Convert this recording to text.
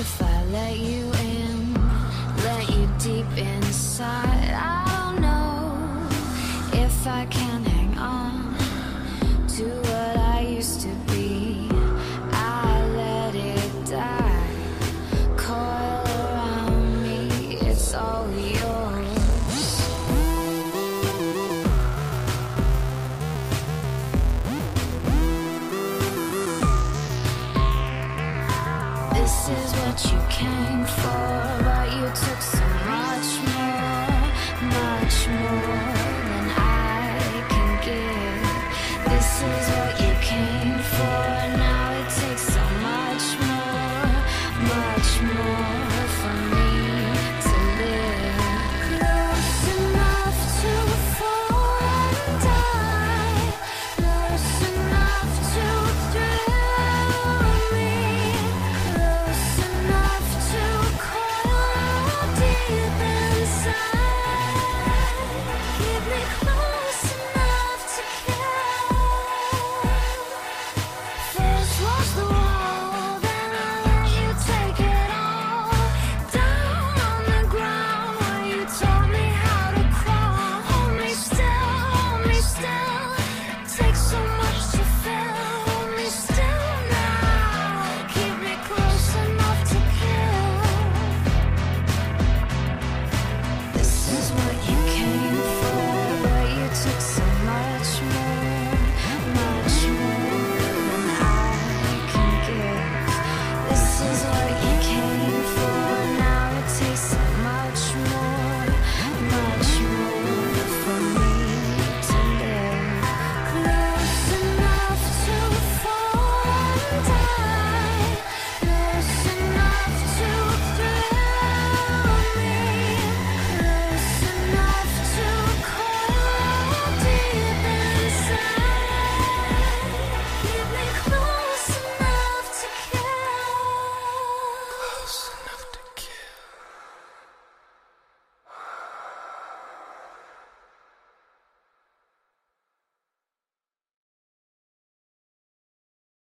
If I let you in, let you deep inside, I don't know if I can This is what you came for, but you took so much more, much more than I can give. This is what